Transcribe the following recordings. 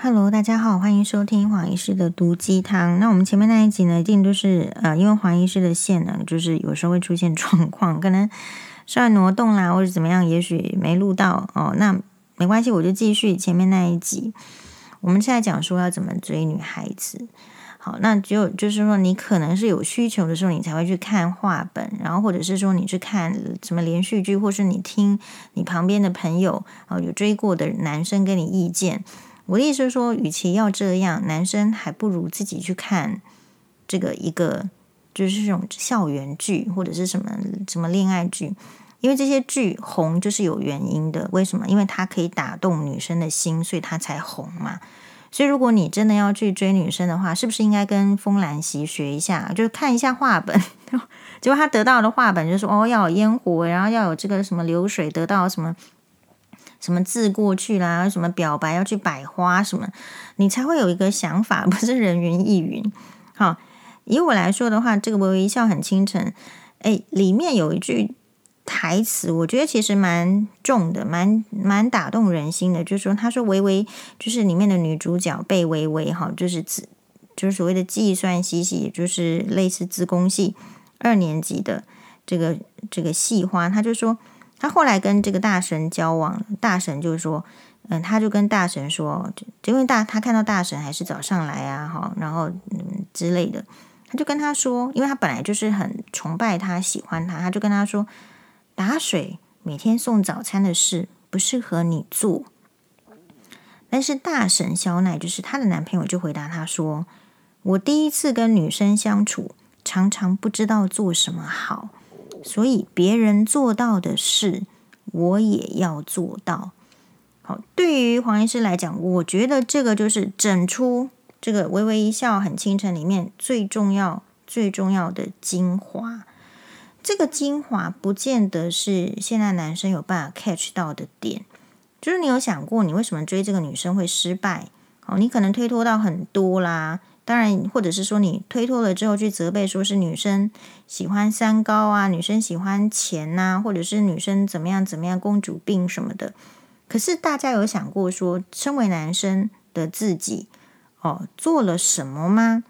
Hello，大家好，欢迎收听黄医师的毒鸡汤。那我们前面那一集呢，一定都是呃，因为黄医师的线呢，就是有时候会出现状况，可能稍微挪动啦，或者怎么样，也许没录到哦。那没关系，我就继续前面那一集。我们现在讲说要怎么追女孩子。好，那只有就是说，你可能是有需求的时候，你才会去看画本，然后或者是说你去看什么连续剧，或是你听你旁边的朋友啊有追过的男生给你意见。我的意思是说，与其要这样，男生还不如自己去看这个一个，就是这种校园剧或者是什么什么恋爱剧，因为这些剧红就是有原因的。为什么？因为它可以打动女生的心，所以它才红嘛。所以如果你真的要去追女生的话，是不是应该跟风兰习学一下，就是看一下画本？结果他得到的画本就是说，哦，要有烟火，然后要有这个什么流水，得到什么？什么字过去啦？什么表白要去摆花什么？你才会有一个想法，不是人云亦云。好，以我来说的话，这个微微一笑很倾城。哎，里面有一句台词，我觉得其实蛮重的，蛮蛮打动人心的。就是说，他说微微就是里面的女主角贝微微，哈，就是自就是所谓的计算系系，就是类似资工系二年级的这个这个系花，他就说。他后来跟这个大神交往，大神就说，嗯，他就跟大神说，就因为大他看到大神还是早上来啊，哈，然后嗯之类的，他就跟他说，因为他本来就是很崇拜他，喜欢他，他就跟他说，打水每天送早餐的事不适合你做。但是大神肖奈就是他的男朋友，就回答他说，我第一次跟女生相处，常常不知道做什么好。所以别人做到的事，我也要做到。好，对于黄医师来讲，我觉得这个就是整出这个微微一笑很倾城里面最重要、最重要的精华。这个精华不见得是现在男生有办法 catch 到的点。就是你有想过，你为什么追这个女生会失败？哦，你可能推脱到很多啦。当然，或者是说你推脱了之后去责备，说是女生喜欢三高啊，女生喜欢钱呐、或者是女生怎么样怎么样，公主病什么的。可是大家有想过说，身为男生的自己哦，做了什么吗？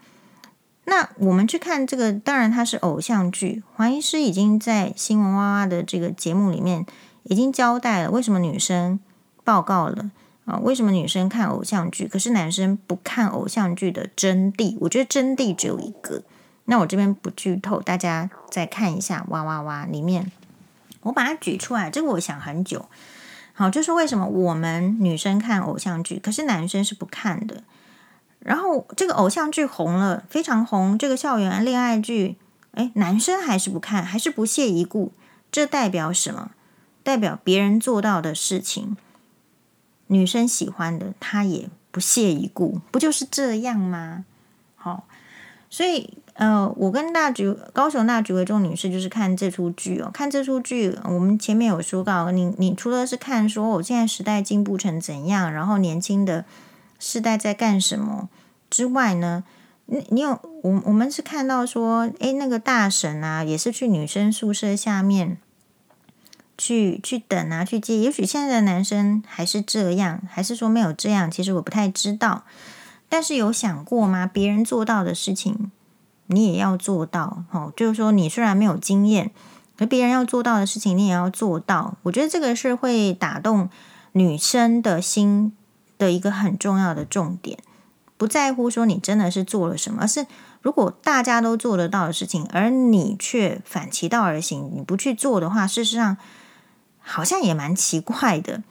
那我们去看这个，当然它是偶像剧。黄医师已经在新闻哇哇的这个节目里面已经交代了，为什么女生报告了。啊，为什么女生看偶像剧，可是男生不看偶像剧的真谛？我觉得真谛只有一个。那我这边不剧透，大家再看一下。哇哇哇！里面我把它举出来，这个我想很久。好，就是为什么我们女生看偶像剧，可是男生是不看的。然后这个偶像剧红了，非常红。这个校园恋爱剧，诶，男生还是不看，还是不屑一顾。这代表什么？代表别人做到的事情。女生喜欢的，他也不屑一顾，不就是这样吗？好，所以呃，我跟大橘高雄大橘为重女士就是看这出剧哦，看这出剧，我们前面有说到，你你除了是看说我现在时代进步成怎样，然后年轻的世代在干什么之外呢，你你有我我们是看到说，诶，那个大婶啊，也是去女生宿舍下面。去去等啊，去接。也许现在的男生还是这样，还是说没有这样？其实我不太知道。但是有想过吗？别人做到的事情，你也要做到。哦，就是说你虽然没有经验，可别人要做到的事情，你也要做到。我觉得这个是会打动女生的心的一个很重要的重点。不在乎说你真的是做了什么，而是如果大家都做得到的事情，而你却反其道而行，你不去做的话，事实上。好像也蛮奇怪的。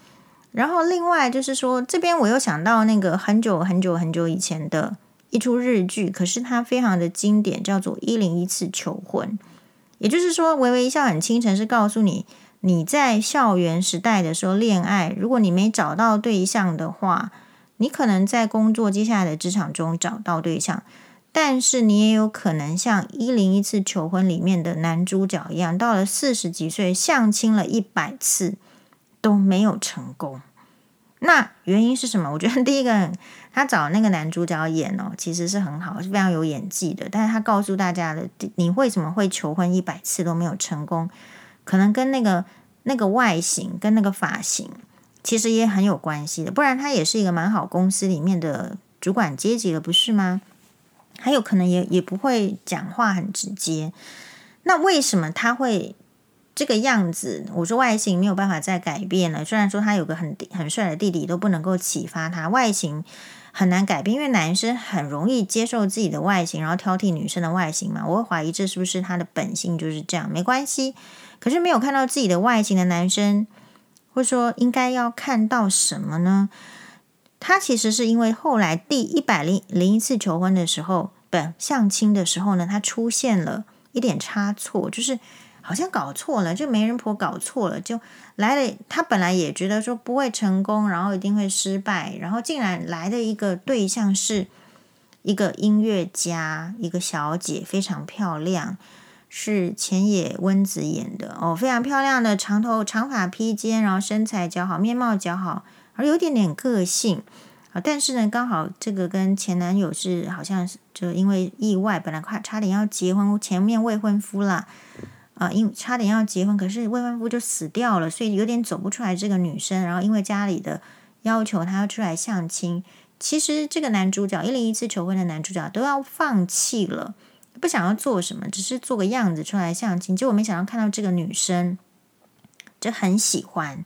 然后另外就是说，这边我又想到那个很久很久很久以前的一出日剧，可是它非常的经典，叫做《一零一次求婚》。也就是说，微微一笑很倾城是告诉你，你在校园时代的时候恋爱，如果你没找到对象的话，你可能在工作接下来的职场中找到对象。但是你也有可能像《一零一次求婚》里面的男主角一样，到了四十几岁，相亲了一百次都没有成功。那原因是什么？我觉得第一个，他找那个男主角演哦，其实是很好，是非常有演技的。但是他告诉大家的，你为什么会求婚一百次都没有成功？可能跟那个那个外形、跟那个发型，其实也很有关系的，不然他也是一个蛮好公司里面的主管阶级了，不是吗？还有可能也也不会讲话很直接。那为什么他会这个样子？我说外形没有办法再改变了。虽然说他有个很很帅的弟弟，都不能够启发他外形很难改变，因为男生很容易接受自己的外形，然后挑剔女生的外形嘛。我会怀疑这是不是他的本性就是这样？没关系，可是没有看到自己的外形的男生。会说应该要看到什么呢？他其实是因为后来第一百零零一次求婚的时候，不相亲的时候呢，他出现了一点差错，就是好像搞错了，就媒人婆搞错了，就来了。他本来也觉得说不会成功，然后一定会失败，然后竟然来的一个对象是一个音乐家，一个小姐，非常漂亮。是浅野温子演的哦，非常漂亮的长头长发披肩，然后身材姣好，面貌姣好，而有点点个性啊。但是呢，刚好这个跟前男友是好像是就因为意外，本来快差点要结婚，前面未婚夫啦啊，因差点要结婚，可是未婚夫就死掉了，所以有点走不出来这个女生。然后因为家里的要求，她要出来相亲。其实这个男主角一零一次求婚的男主角都要放弃了。不想要做什么，只是做个样子出来相亲。结果没想到看到这个女生，就很喜欢，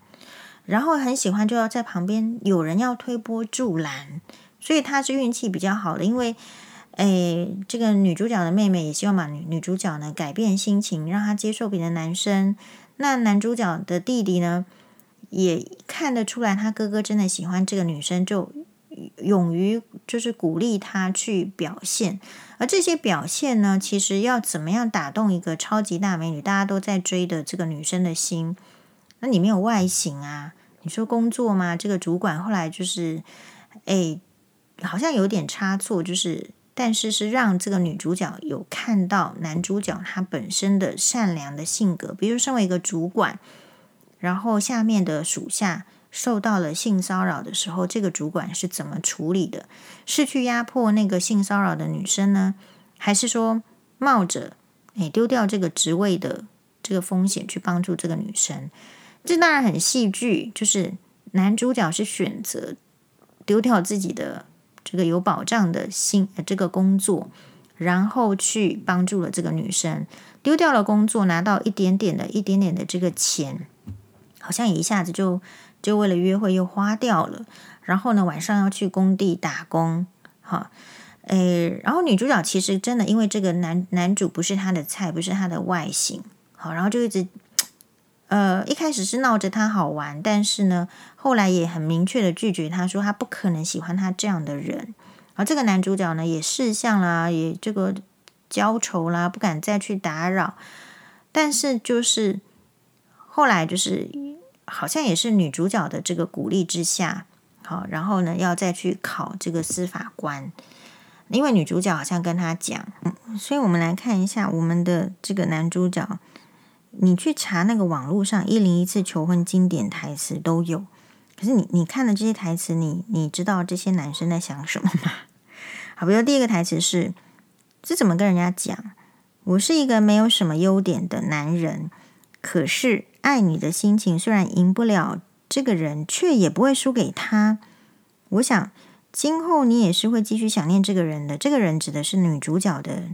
然后很喜欢就要在旁边有人要推波助澜，所以他是运气比较好的。因为，诶，这个女主角的妹妹也希望把女女主角呢改变心情，让她接受别的男生。那男主角的弟弟呢，也看得出来他哥哥真的喜欢这个女生，就。勇于就是鼓励他去表现，而这些表现呢，其实要怎么样打动一个超级大美女，大家都在追的这个女生的心？那你没有外形啊？你说工作吗？这个主管后来就是，哎，好像有点差错，就是，但是是让这个女主角有看到男主角他本身的善良的性格，比如身为一个主管，然后下面的属下。受到了性骚扰的时候，这个主管是怎么处理的？是去压迫那个性骚扰的女生呢，还是说冒着诶丢掉这个职位的这个风险去帮助这个女生？这当然很戏剧，就是男主角是选择丢掉自己的这个有保障的性这个工作，然后去帮助了这个女生，丢掉了工作，拿到一点点的一点点的这个钱，好像一下子就。就为了约会又花掉了，然后呢，晚上要去工地打工，哈，诶，然后女主角其实真的因为这个男男主不是她的菜，不是她的外形，好，然后就一直，呃，一开始是闹着他好玩，但是呢，后来也很明确的拒绝他说他不可能喜欢他这样的人，而这个男主角呢也识相啦，也这个交愁啦，不敢再去打扰，但是就是后来就是。好像也是女主角的这个鼓励之下，好，然后呢，要再去考这个司法官，因为女主角好像跟他讲，所以我们来看一下我们的这个男主角，你去查那个网络上一零一次求婚经典台词都有，可是你你看了这些台词，你你知道这些男生在想什么吗？好，比如第一个台词是，这怎么跟人家讲？我是一个没有什么优点的男人，可是。爱你的心情虽然赢不了这个人，却也不会输给他。我想今后你也是会继续想念这个人的。这个人指的是女主角的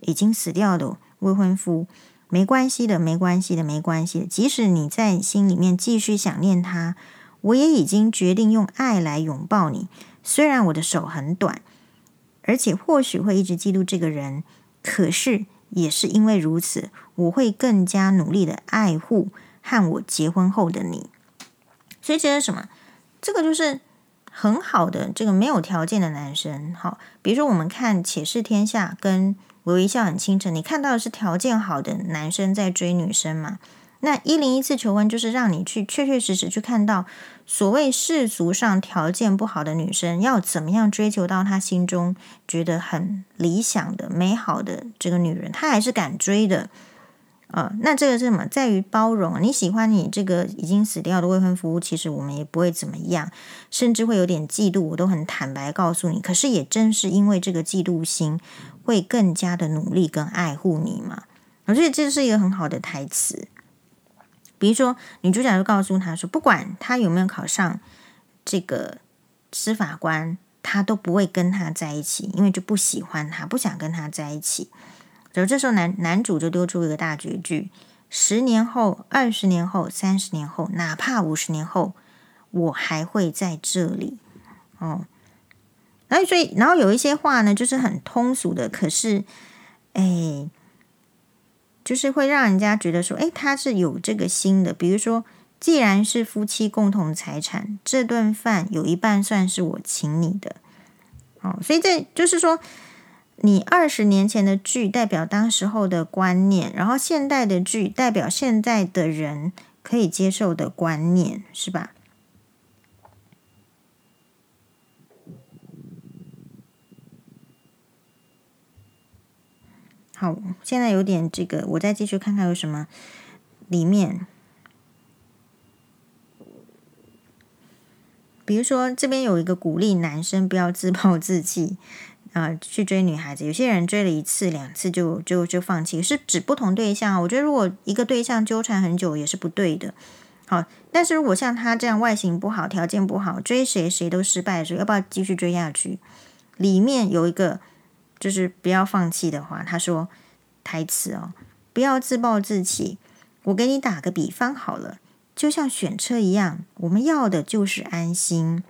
已经死掉的未婚夫。没关系的，没关系的，没关系的。即使你在心里面继续想念他，我也已经决定用爱来拥抱你。虽然我的手很短，而且或许会一直记录这个人，可是也是因为如此，我会更加努力的爱护。和我结婚后的你，所以这是什么？这个就是很好的这个没有条件的男生。好，比如说我们看《且试天下》跟《微微一笑很倾城》，你看到的是条件好的男生在追女生嘛？那一零一次求婚就是让你去确确实实去看到所谓世俗上条件不好的女生要怎么样追求到他心中觉得很理想的美好的这个女人，他还是敢追的。呃、那这个是什么？在于包容。你喜欢你这个已经死掉的未婚夫，其实我们也不会怎么样，甚至会有点嫉妒。我都很坦白告诉你。可是也正是因为这个嫉妒心，会更加的努力跟爱护你嘛。我觉得这是一个很好的台词。比如说，女主角就告诉他说，不管他有没有考上这个司法官，他都不会跟他在一起，因为就不喜欢他，不想跟他在一起。然后这时候男男主就丢出一个大绝句：十年后、二十年后、三十年后，哪怕五十年后，我还会在这里。哦，然后所以，然后有一些话呢，就是很通俗的，可是，哎。就是会让人家觉得说，诶，他是有这个心的。比如说，既然是夫妻共同财产，这顿饭有一半算是我请你的。哦，所以这就是说，你二十年前的剧代表当时候的观念，然后现代的剧代表现在的人可以接受的观念，是吧？好，现在有点这个，我再继续看看有什么里面。比如说，这边有一个鼓励男生不要自暴自弃啊、呃，去追女孩子。有些人追了一次、两次就就就放弃，是指不同对象。我觉得如果一个对象纠缠很久也是不对的。好，但是如果像他这样外形不好、条件不好，追谁谁都失败的时候，要不要继续追下去？里面有一个。就是不要放弃的话，他说台词哦，不要自暴自弃。我给你打个比方好了，就像选车一样，我们要的就是安心。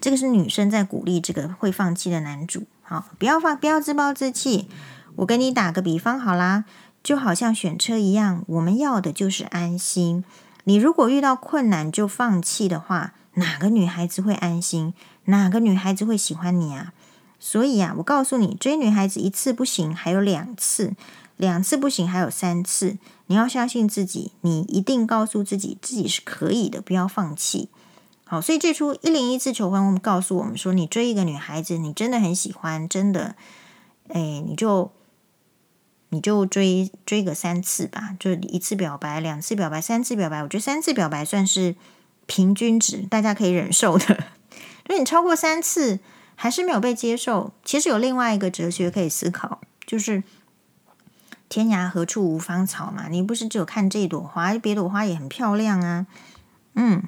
这个是女生在鼓励这个会放弃的男主，好，不要放，不要自暴自弃。我给你打个比方好啦，就好像选车一样，我们要的就是安心。你如果遇到困难就放弃的话，哪个女孩子会安心？哪个女孩子会喜欢你啊？所以啊，我告诉你，追女孩子一次不行，还有两次；两次不行，还有三次。你要相信自己，你一定告诉自己，自己是可以的，不要放弃。好，所以这出一零一次求婚，我们告诉我们说，你追一个女孩子，你真的很喜欢，真的，哎，你就你就追追个三次吧，就一次表白，两次表白，三次表白。我觉得三次表白算是平均值，大家可以忍受的。因为你超过三次。还是没有被接受。其实有另外一个哲学可以思考，就是“天涯何处无芳草”嘛。你不是只有看这朵花，别朵花也很漂亮啊。嗯，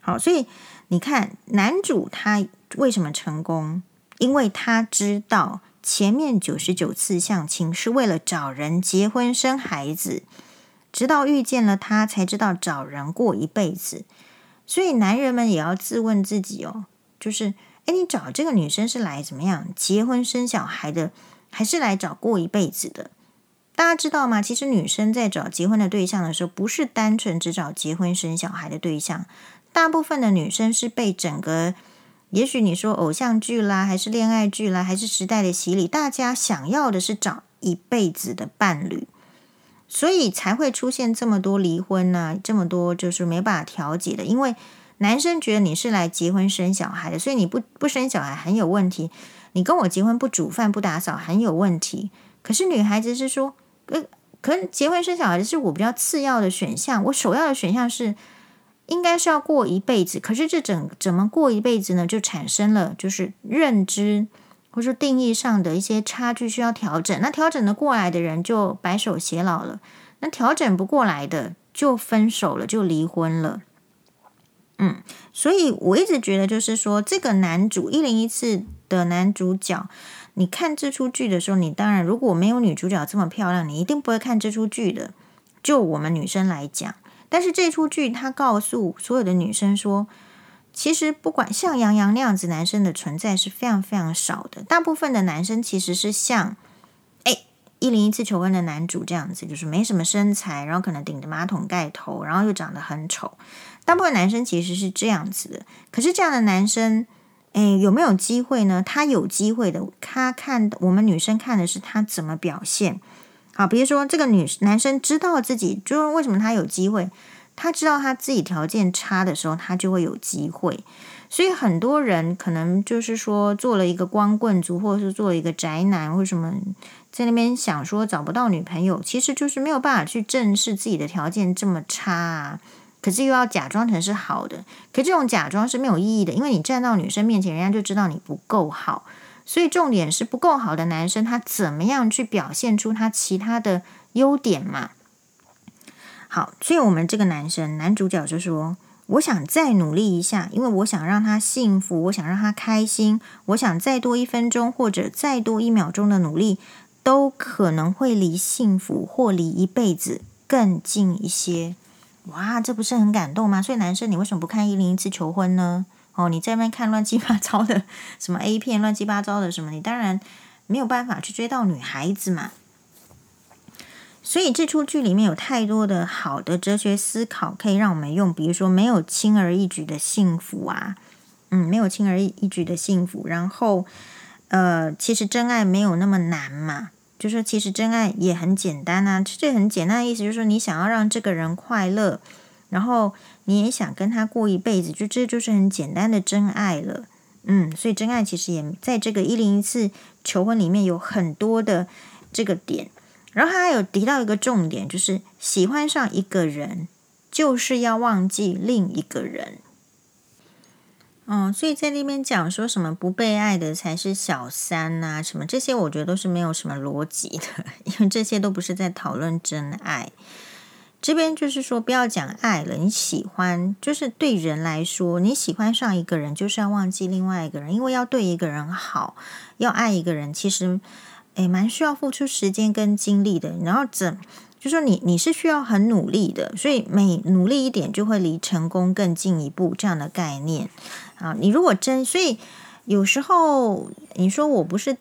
好，所以你看男主他为什么成功？因为他知道前面九十九次相亲是为了找人结婚生孩子，直到遇见了他才知道找人过一辈子。所以男人们也要自问自己哦，就是。哎，你找这个女生是来怎么样结婚生小孩的，还是来找过一辈子的？大家知道吗？其实女生在找结婚的对象的时候，不是单纯只找结婚生小孩的对象。大部分的女生是被整个，也许你说偶像剧啦，还是恋爱剧啦，还是时代的洗礼，大家想要的是找一辈子的伴侣，所以才会出现这么多离婚呢，这么多就是没办法调解的，因为。男生觉得你是来结婚生小孩的，所以你不不生小孩很有问题。你跟我结婚不煮饭不打扫很有问题。可是女孩子是说，呃，可能结婚生小孩是我比较次要的选项，我首要的选项是应该是要过一辈子。可是这整怎么过一辈子呢？就产生了就是认知或者说定义上的一些差距需要调整。那调整的过来的人就白首偕老了，那调整不过来的就分手了，就离婚了。嗯，所以我一直觉得，就是说，这个男主一零一次的男主角，你看这出剧的时候，你当然如果没有女主角这么漂亮，你一定不会看这出剧的。就我们女生来讲，但是这出剧它告诉所有的女生说，其实不管像杨洋那样子男生的存在是非常非常少的，大部分的男生其实是像哎一零一次求婚的男主这样子，就是没什么身材，然后可能顶着马桶盖头，然后又长得很丑。大部分男生其实是这样子的，可是这样的男生，诶，有没有机会呢？他有机会的。他看我们女生看的是他怎么表现。好，比如说这个女男生知道自己，就是为什么他有机会？他知道他自己条件差的时候，他就会有机会。所以很多人可能就是说做了一个光棍族，或者是做了一个宅男，为什么在那边想说找不到女朋友？其实就是没有办法去正视自己的条件这么差啊。可是又要假装成是好的，可这种假装是没有意义的，因为你站到女生面前，人家就知道你不够好。所以重点是不够好的男生，他怎么样去表现出他其他的优点嘛？好，所以我们这个男生男主角就说：“我想再努力一下，因为我想让他幸福，我想让他开心，我想再多一分钟或者再多一秒钟的努力，都可能会离幸福或离一辈子更近一些。”哇，这不是很感动吗？所以男生，你为什么不看一零一次求婚呢？哦，你在那边看乱七八糟的什么 A 片，乱七八糟的什么，你当然没有办法去追到女孩子嘛。所以这出剧里面有太多的好的哲学思考可以让我们用，比如说没有轻而易举的幸福啊，嗯，没有轻而易举的幸福。然后，呃，其实真爱没有那么难嘛。就说其实真爱也很简单啊，这很简单的意思就是说，你想要让这个人快乐，然后你也想跟他过一辈子，就这就是很简单的真爱了。嗯，所以真爱其实也在这个一零一次求婚里面有很多的这个点，然后他还有提到一个重点，就是喜欢上一个人就是要忘记另一个人。嗯，所以在那边讲说什么不被爱的才是小三呐，什么这些，我觉得都是没有什么逻辑的，因为这些都不是在讨论真爱。这边就是说，不要讲爱了，你喜欢，就是对人来说，你喜欢上一个人，就是要忘记另外一个人，因为要对一个人好，要爱一个人，其实诶蛮需要付出时间跟精力的。然后怎，就说你你是需要很努力的，所以每努力一点，就会离成功更进一步，这样的概念。啊，你如果真，所以有时候你说我不是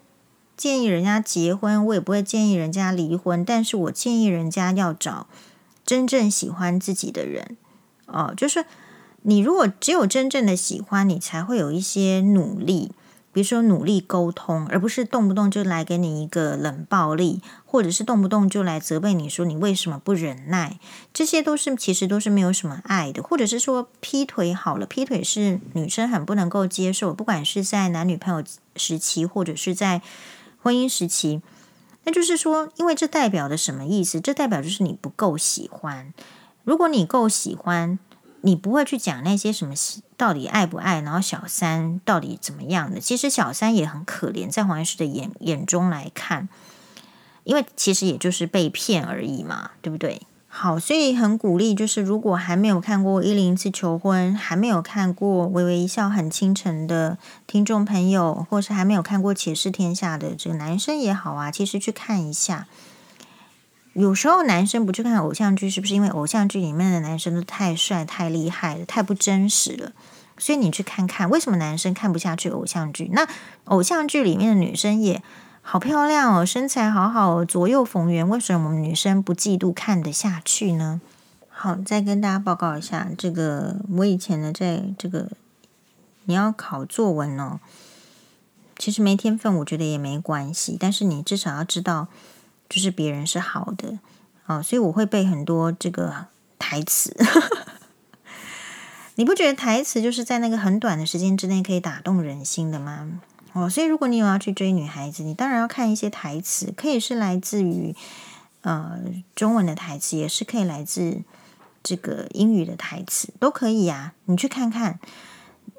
建议人家结婚，我也不会建议人家离婚，但是我建议人家要找真正喜欢自己的人。哦，就是你如果只有真正的喜欢，你才会有一些努力。比如说努力沟通，而不是动不动就来给你一个冷暴力，或者是动不动就来责备你说你为什么不忍耐，这些都是其实都是没有什么爱的，或者是说劈腿好了，劈腿是女生很不能够接受，不管是在男女朋友时期，或者是在婚姻时期，那就是说，因为这代表的什么意思？这代表就是你不够喜欢，如果你够喜欢。你不会去讲那些什么到底爱不爱，然后小三到底怎么样的？其实小三也很可怜，在黄医师的眼眼中来看，因为其实也就是被骗而已嘛，对不对？好，所以很鼓励，就是如果还没有看过《一零一次求婚》，还没有看过《微微一笑很倾城》的听众朋友，或是还没有看过《且试天下》的这个男生也好啊，其实去看一下。有时候男生不去看偶像剧，是不是因为偶像剧里面的男生都太帅、太厉害了、太不真实了？所以你去看看，为什么男生看不下去偶像剧？那偶像剧里面的女生也好漂亮哦，身材好好，左右逢源，为什么我们女生不嫉妒看得下去呢？好，再跟大家报告一下，这个我以前呢，在这个你要考作文哦，其实没天分，我觉得也没关系，但是你至少要知道。就是别人是好的啊，所以我会背很多这个台词。你不觉得台词就是在那个很短的时间之内可以打动人心的吗？哦，所以如果你有要去追女孩子，你当然要看一些台词，可以是来自于呃中文的台词，也是可以来自这个英语的台词，都可以呀。你去看看，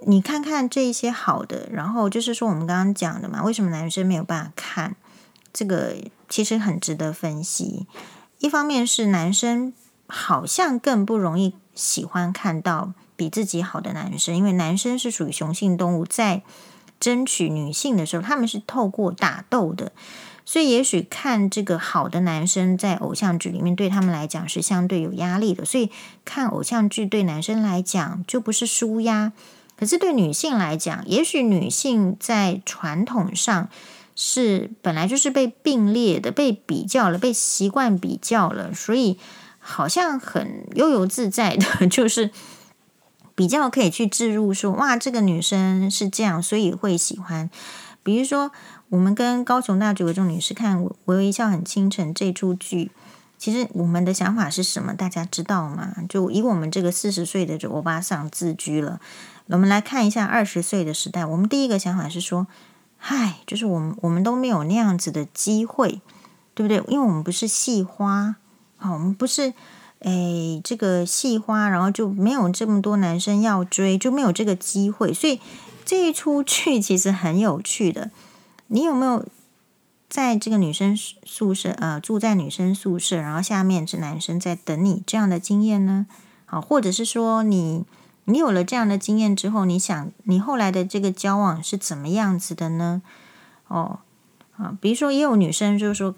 你看看这一些好的，然后就是说我们刚刚讲的嘛，为什么男生没有办法看这个？其实很值得分析。一方面是男生好像更不容易喜欢看到比自己好的男生，因为男生是属于雄性动物，在争取女性的时候，他们是透过打斗的，所以也许看这个好的男生在偶像剧里面对他们来讲是相对有压力的，所以看偶像剧对男生来讲就不是输压，可是对女性来讲，也许女性在传统上。是本来就是被并列的，被比较了，被习惯比较了，所以好像很悠游自在的，就是比较可以去置入说，哇，这个女生是这样，所以会喜欢。比如说，我们跟高雄大举这种女士看《微微一笑很倾城》这出剧，其实我们的想法是什么？大家知道吗？就以我们这个四十岁的欧巴桑自居了，我们来看一下二十岁的时代，我们第一个想法是说。嗨，就是我们，我们都没有那样子的机会，对不对？因为我们不是戏花，好，我们不是，诶，这个戏花，然后就没有这么多男生要追，就没有这个机会。所以这一出剧其实很有趣的。你有没有在这个女生宿舍，呃，住在女生宿舍，然后下面是男生在等你这样的经验呢？好，或者是说你你有了这样的经验之后，你想你后来的这个交往是怎么样子的呢？哦，啊，比如说也有女生就是说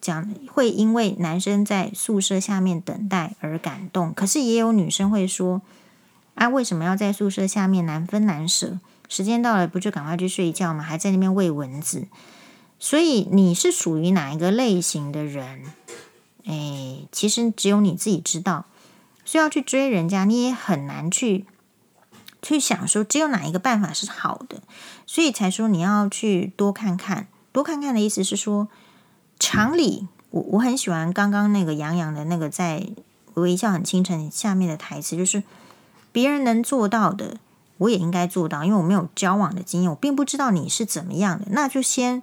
讲会因为男生在宿舍下面等待而感动，可是也有女生会说啊，为什么要在宿舍下面难分难舍？时间到了不就赶快去睡觉吗？还在那边喂蚊子？所以你是属于哪一个类型的人？哎，其实只有你自己知道。所以要去追人家，你也很难去去想说，只有哪一个办法是好的，所以才说你要去多看看，多看看的意思是说，常理，我我很喜欢刚刚那个杨洋的那个在微笑很倾城下面的台词，就是别人能做到的，我也应该做到，因为我没有交往的经验，我并不知道你是怎么样的，那就先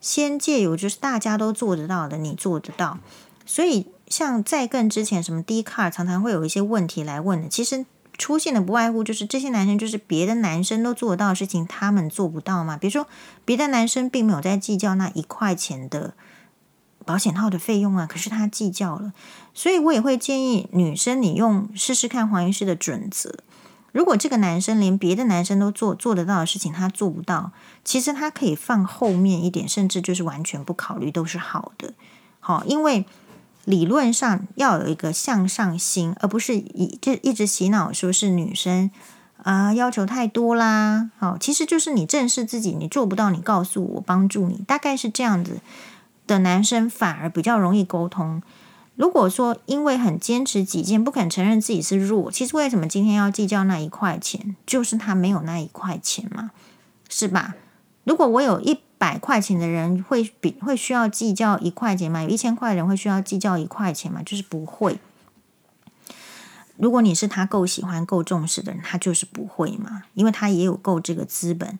先借由就是大家都做得到的，你做得到，所以。像在更之前，什么 D car 常常会有一些问题来问的，其实出现的不外乎就是这些男生就是别的男生都做得到的事情，他们做不到嘛。比如说，别的男生并没有在计较那一块钱的保险套的费用啊，可是他计较了。所以我也会建议女生，你用试试看黄医师的准则。如果这个男生连别的男生都做做得到的事情，他做不到，其实他可以放后面一点，甚至就是完全不考虑都是好的。好，因为。理论上要有一个向上心，而不是一就一直洗脑说是女生啊、要求太多啦。好，其实就是你正视自己，你做不到，你告诉我帮助你，大概是这样子的男生反而比较容易沟通。如果说因为很坚持己见，不肯承认自己是弱，其实为什么今天要计较那一块钱？就是他没有那一块钱嘛，是吧？如果我有一。百块钱的人会比会需要计较一块钱吗？有一千块的人会需要计较一块钱吗？就是不会。如果你是他够喜欢、够重视的人，他就是不会嘛，因为他也有够这个资本。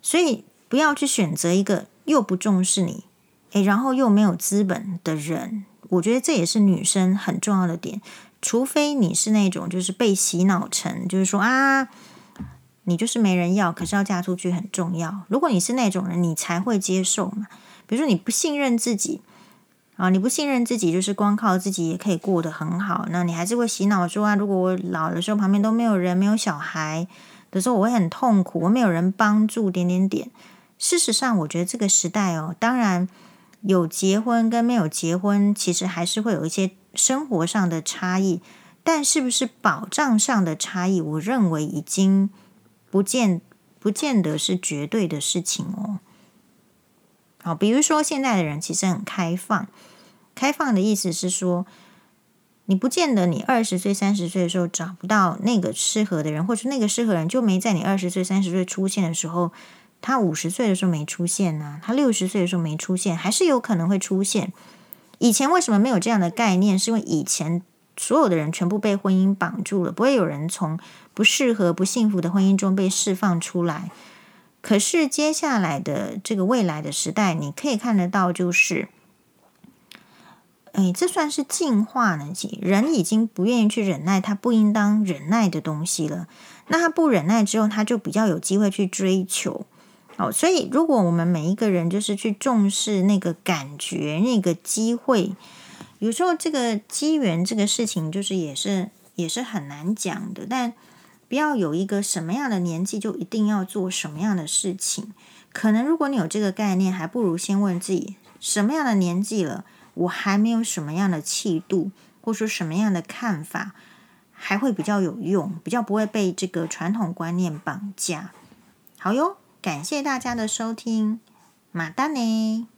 所以不要去选择一个又不重视你，诶，然后又没有资本的人。我觉得这也是女生很重要的点，除非你是那种就是被洗脑成，就是说啊。你就是没人要，可是要嫁出去很重要。如果你是那种人，你才会接受嘛。比如说你不信任自己啊，你不信任自己，就是光靠自己也可以过得很好。那你还是会洗脑说啊，如果我老的时候旁边都没有人，没有小孩的时候，我会很痛苦，我没有人帮助，点点点。事实上，我觉得这个时代哦，当然有结婚跟没有结婚，其实还是会有一些生活上的差异，但是不是保障上的差异，我认为已经。不见不见得是绝对的事情哦。好，比如说现在的人其实很开放，开放的意思是说，你不见得你二十岁、三十岁的时候找不到那个适合的人，或者那个适合人就没在你二十岁、三十岁出现的时候，他五十岁的时候没出现呢，他六十岁的时候没出现，还是有可能会出现。以前为什么没有这样的概念？是因为以前。所有的人全部被婚姻绑住了，不会有人从不适合、不幸福的婚姻中被释放出来。可是接下来的这个未来的时代，你可以看得到，就是，哎，这算是进化呢？人已经不愿意去忍耐他不应当忍耐的东西了。那他不忍耐之后，他就比较有机会去追求。哦，所以如果我们每一个人就是去重视那个感觉、那个机会。有时候这个机缘这个事情，就是也是也是很难讲的。但不要有一个什么样的年纪就一定要做什么样的事情。可能如果你有这个概念，还不如先问自己什么样的年纪了，我还没有什么样的气度，或说什么样的看法，还会比较有用，比较不会被这个传统观念绑架。好哟，感谢大家的收听，马丹呢。